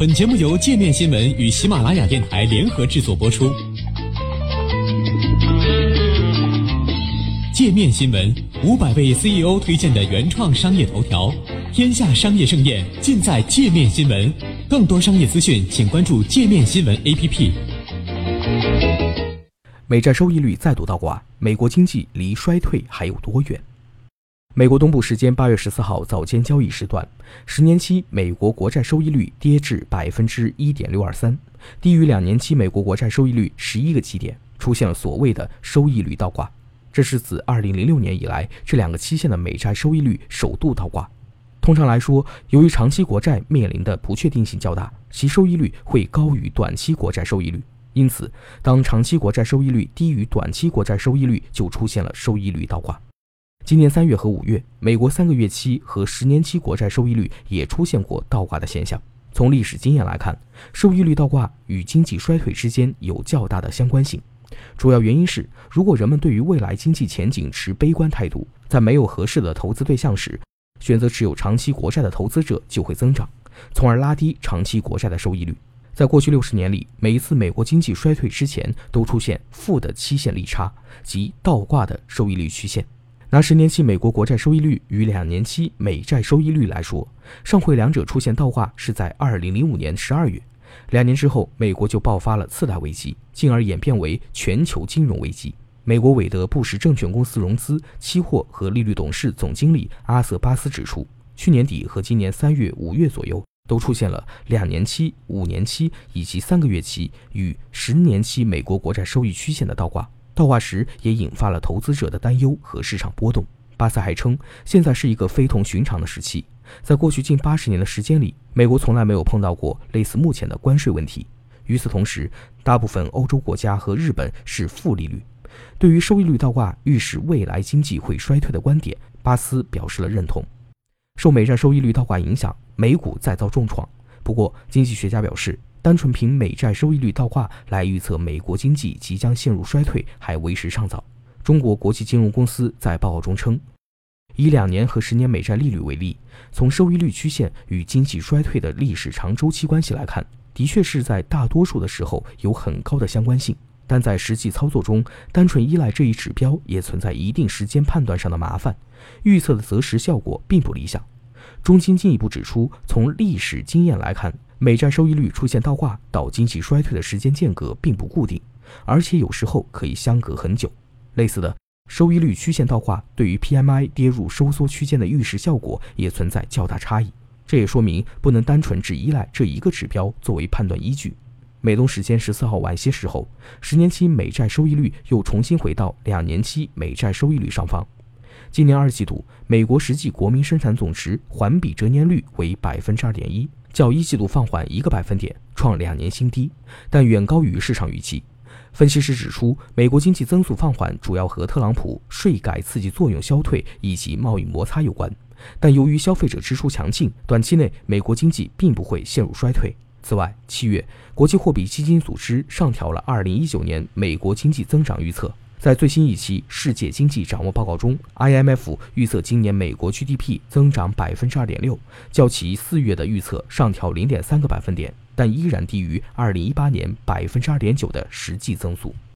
本节目由界面新闻与喜马拉雅电台联合制作播出。界面新闻五百位 CEO 推荐的原创商业头条，天下商业盛宴尽在界面新闻。更多商业资讯，请关注界面新闻 APP。美债收益率再度倒挂，美国经济离衰退还有多远？美国东部时间八月十四号早间交易时段，十年期美国国债收益率跌至百分之一点六二三，低于两年期美国国债收益率十一个基点，出现了所谓的收益率倒挂。这是自二零零六年以来这两个期限的美债收益率首度倒挂。通常来说，由于长期国债面临的不确定性较大，其收益率会高于短期国债收益率。因此，当长期国债收益率低于短期国债收益率，就出现了收益率倒挂。今年三月和五月，美国三个月期和十年期国债收益率也出现过倒挂的现象。从历史经验来看，收益率倒挂与经济衰退之间有较大的相关性。主要原因是，如果人们对于未来经济前景持悲观态度，在没有合适的投资对象时，选择持有长期国债的投资者就会增长，从而拉低长期国债的收益率。在过去六十年里，每一次美国经济衰退之前都出现负的期限利差，即倒挂的收益率曲线。拿十年期美国国债收益率与两年期美债收益率来说，上回两者出现倒挂是在二零零五年十二月。两年之后，美国就爆发了次贷危机，进而演变为全球金融危机。美国韦德布什证券公司融资、期货和利率董事总经理阿瑟巴斯指出，去年底和今年三月、五月左右都出现了两年期、五年期以及三个月期与十年期美国国债收益曲线的倒挂。倒挂时也引发了投资者的担忧和市场波动。巴斯还称，现在是一个非同寻常的时期。在过去近八十年的时间里，美国从来没有碰到过类似目前的关税问题。与此同时，大部分欧洲国家和日本是负利率。对于收益率倒挂预示未来经济会衰退的观点，巴斯表示了认同。受美债收益率倒挂影响，美股再遭重创。不过，经济学家表示。单纯凭美债收益率倒挂来预测美国经济即将陷入衰退还为时尚早。中国国际金融公司在报告中称，以两年和十年美债利率为例，从收益率曲线与经济衰退的历史长周期关系来看，的确是在大多数的时候有很高的相关性。但在实际操作中，单纯依赖这一指标也存在一定时间判断上的麻烦，预测的择时效果并不理想。中金进一步指出，从历史经验来看。美债收益率出现倒挂到经济衰退的时间间隔并不固定，而且有时候可以相隔很久。类似的收益率曲线倒挂对于 PMI 跌入收缩区间的预示效果也存在较大差异。这也说明不能单纯只依赖这一个指标作为判断依据。美东时间十四号晚些时候，十年期美债收益率又重新回到两年期美债收益率上方。今年二季度，美国实际国民生产总值环比折年率为百分之二点一。较一季度放缓一个百分点，创两年新低，但远高于市场预期。分析师指出，美国经济增速放缓主要和特朗普税改刺激作用消退以及贸易摩擦有关。但由于消费者支出强劲，短期内美国经济并不会陷入衰退。此外，七月国际货币基金组织上调了二零一九年美国经济增长预测。在最新一期世界经济掌握报告中，IMF 预测今年美国 GDP 增长百分之二点六，较其四月的预测上调零点三个百分点，但依然低于二零一八年百分之二点九的实际增速。